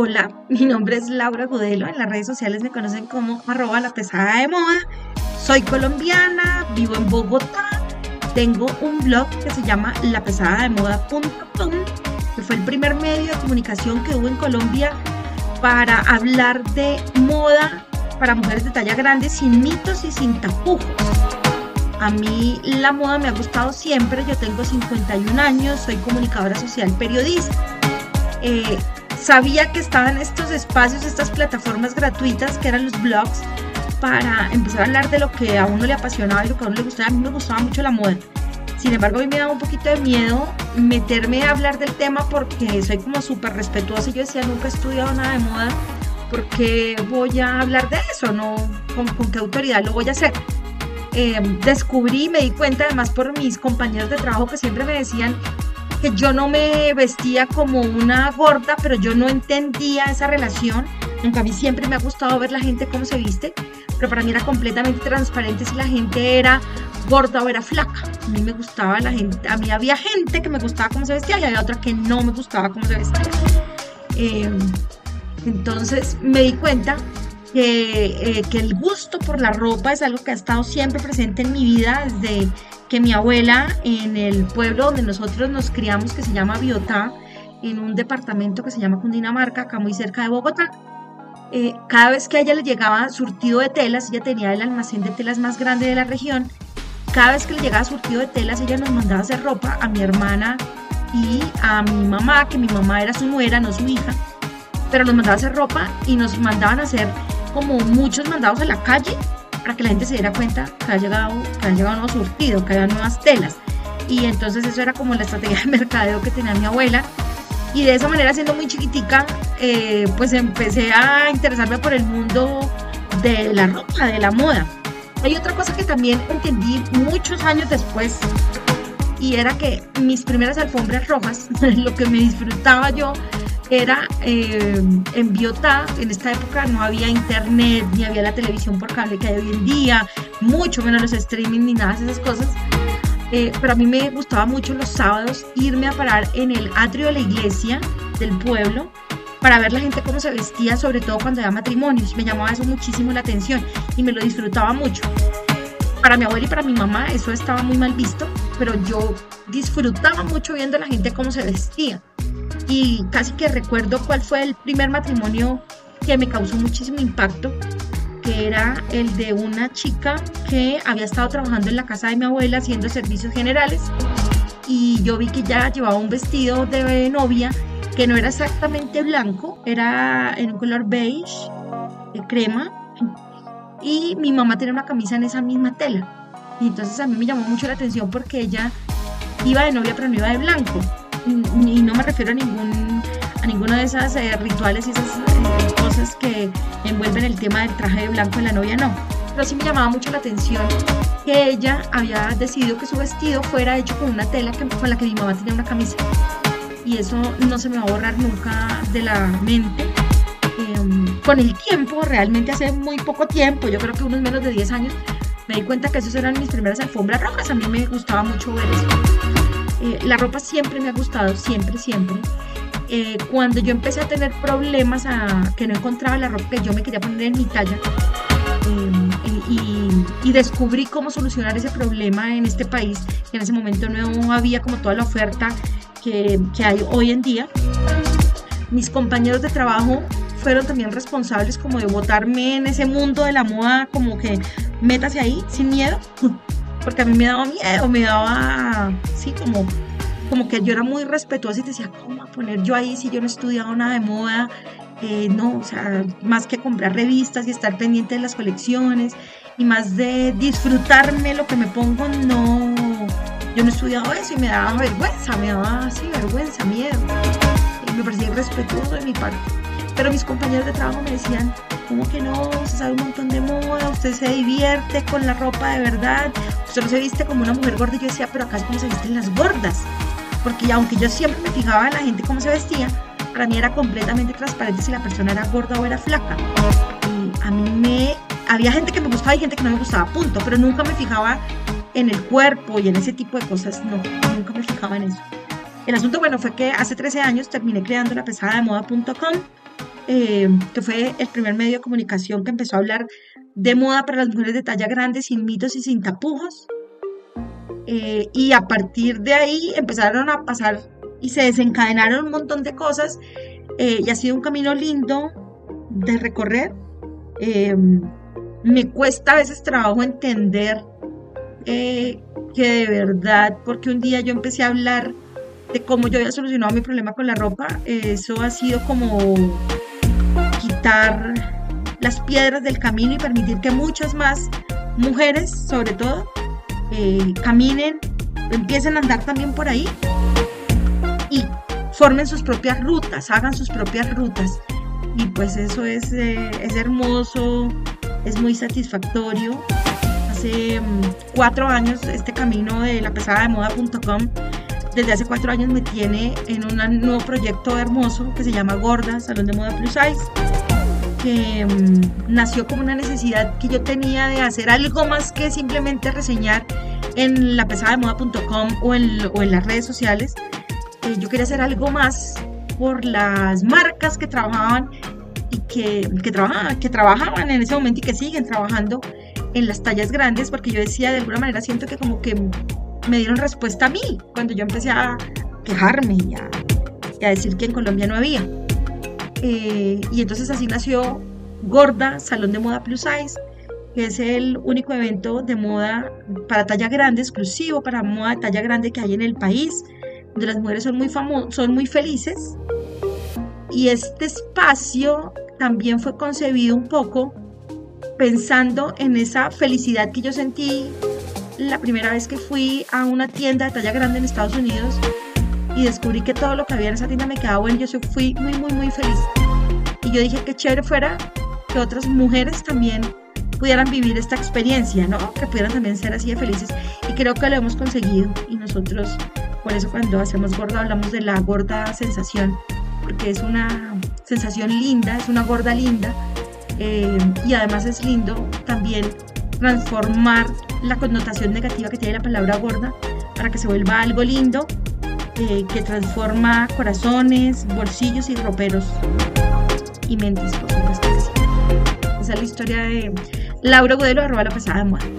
Hola, mi nombre es Laura Gudelo, en las redes sociales me conocen como arroba la pesada de moda. Soy colombiana, vivo en Bogotá, tengo un blog que se llama lapesadadademoda.com, que fue el primer medio de comunicación que hubo en Colombia para hablar de moda para mujeres de talla grande sin mitos y sin tapujos. A mí la moda me ha gustado siempre, yo tengo 51 años, soy comunicadora social periodista. Eh, sabía que estaban estos espacios, estas plataformas gratuitas que eran los blogs para empezar a hablar de lo que a uno le apasionaba y lo que a uno le gustaba. A mí me gustaba mucho la moda. Sin embargo, a mí me daba un poquito de miedo meterme a hablar del tema porque soy como súper respetuosa y yo decía, nunca he estudiado nada de moda, porque voy a hablar de eso? ¿No? ¿Con, qué autoridad lo voy a hacer? Eh, descubrí, me di cuenta además por mis compañeros de trabajo que siempre me decían, que yo no me vestía como una gorda, pero yo no entendía esa relación. Aunque a mí siempre me ha gustado ver la gente cómo se viste, pero para mí era completamente transparente si la gente era gorda o era flaca. A mí me gustaba la gente, a mí había gente que me gustaba cómo se vestía y había otra que no me gustaba cómo se vestía. Em, entonces me di cuenta que, eh, que, el gusto por la ropa es algo que ha estado siempre presente en mi vida desde que mi abuela en el pueblo donde nosotros nos criamos, que se llama Biotá, en un departamento que se llama Cundinamarca, acá muy cerca de Bogotá, eh, cada vez que a ella le llegaba surtido de telas, ella tenía el almacén de telas más grande de la región, cada vez que le llegaba surtido de telas, ella nos mandaba hacer ropa a mi hermana y a mi mamá, que mi mamá era su nuera, no su hija, pero nos mandaba hacer ropa y nos mandaban a hacer como muchos mandados a la calle para que la gente se diera cuenta que ha llegado, que han llegado nuevo surtido, que había nuevas telas. Y entonces eso era como la estrategia de mercadeo que tenía mi abuela. Y de esa manera, siendo muy chiquitica, eh, pues empecé a interesarme por el mundo de la ropa, de la moda. Hay otra cosa que también entendí muchos años después y era que mis primeras alfombras rojas, lo que me disfrutaba yo era eh, en Biotá, en esta época no había internet, ni había la televisión por cable que hay hoy en día, mucho menos los streaming ni nada de esas cosas. Eh, pero a mí me gustaba mucho los sábados irme a parar en el atrio de la iglesia del pueblo para ver la gente cómo se vestía, sobre todo cuando había matrimonios. Me llamaba eso muchísimo la atención y me lo disfrutaba mucho. Para mi abuela y para mi mamá eso estaba muy mal visto, pero yo disfrutaba mucho viendo a la gente cómo se vestía y casi que recuerdo cuál fue el primer matrimonio que me causó muchísimo impacto, que era el de una chica que había estado trabajando en la casa de mi abuela haciendo servicios generales y yo vi que ya llevaba un vestido de novia que no era exactamente blanco, era en un color beige, de crema, y mi mamá tenía una camisa en esa misma tela. Y entonces a mí me llamó mucho la atención porque ella iba de novia pero no iba de blanco y no me refiero a ningún a ninguno de esas eh, rituales y esas eh, cosas que envuelven el tema del traje de blanco de la novia, no. Pero sí me llamaba mucho la atención que ella había decidido que su vestido fuera hecho con una tela con la que mi mamá tenía una camisa. Y eso no se me va a borrar nunca de la mente. Em, con el tiempo, realmente hace muy poco tiempo, yo creo que unos menos de 10 años, me di cuenta que esas eran mis primeras alfombras rojas. A mí me gustaba mucho ver eso. Eh, la ropa siempre me ha gustado, siempre, siempre. Eh, cuando yo empecé a tener problemas, a, que no encontraba la ropa que yo me quería poner en mi talla, eh, y, descubrí cómo solucionar ese problema en este país, que en ese momento no había como toda la oferta que, que hay hoy en día. Mis compañeros de trabajo fueron también responsables como de botarme en ese mundo de la moda, como que métase ahí sin miedo porque a mí me daba miedo, me daba, sí, como, como que yo era muy respetuosa y decía, ¿cómo a poner yo ahí si yo no he estudiado nada de moda? Eh, no, o sea, más que comprar revistas y estar pendiente de las colecciones y más de disfrutarme lo que me pongo, no, yo no he estudiado eso y me daba vergüenza, me daba así vergüenza, miedo. Me parecía irrespetuoso de mi parte. Pero mis compañeros de trabajo me decían, ¿cómo que no? Usted sabe un montón de moda, usted se divierte con la ropa de verdad, usted no se viste como una mujer gorda. Y yo decía, pero acá es como se visten las gordas. Porque aunque yo siempre me fijaba en la gente cómo se vestía, para mí era completamente transparente si la persona era gorda o era flaca. Y a mí me... Había gente que me gustaba y gente que no me gustaba, punto. Pero nunca me fijaba en el cuerpo y en ese tipo de cosas. No, nunca me fijaba en eso. El asunto, bueno, fue que hace 13 años terminé creando la pesada de moda.com eh, que fue el primer medio de comunicación que empezó a hablar de moda para las mujeres de talla grande, sin mitos y sin tapujos. Eh, y a partir de ahí empezaron a pasar y se desencadenaron un montón de cosas eh, y ha sido un camino lindo de recorrer. me cuesta a veces trabajo entender que de verdad, porque un día yo empecé a hablar de cómo yo había solucionado mi problema con la ropa, eso ha sido como quitar las piedras del camino y permitir que muchas más mujeres, sobre todo, eh, caminen, empiecen a andar también por ahí y formen sus propias rutas, hagan sus propias rutas. Y pues eso es, eh, es hermoso, es muy satisfactorio. Hace mm, cuatro años este camino de la pesada de moda.com desde hace cuatro años me tiene en un nuevo proyecto hermoso que se llama Gorda, Salón de Moda Plus Size, que mm, nació como una necesidad que yo tenía de hacer algo más que simplemente reseñar en la pesada de moda.com o en, o en las redes sociales. Eh, yo quería hacer algo más por las marcas que trabajaban y que, que, trabajaban, que trabajaban en ese momento y que siguen trabajando en las tallas grandes, porque yo decía, de alguna manera siento que como que me dieron respuesta a mí cuando yo empecé a quejarme y a, decir que en Colombia no había. Eh, y entonces así nació Gorda, Salón de Moda Plus Size, que es el único evento de moda para talla grande, exclusivo para moda de talla grande que hay en el país, donde las mujeres son muy, son muy felices. Y este espacio también fue concebido un poco pensando en esa felicidad que yo sentí la primera vez que fui a una tienda de talla grande en Estados Unidos y descubrí que todo lo que había en esa tienda me quedaba bueno. Yo fui muy, muy, muy feliz. Y yo dije que chévere fuera que otras mujeres también pudieran vivir esta experiencia, ¿no? Que pudieran también ser así de felices. Y creo que lo hemos conseguido. Y nosotros, por eso cuando hacemos gorda, hablamos de la gorda sensación, porque es una sensación linda, es una gorda linda. Eh, y además es lindo también transformar la connotación negativa que tiene la palabra gorda para que se vuelva algo lindo eh, que transforma corazones, bolsillos y roperos y mentes, por supuesto Esa es la historia de Laura Gudelo, arroba la pasada de moda.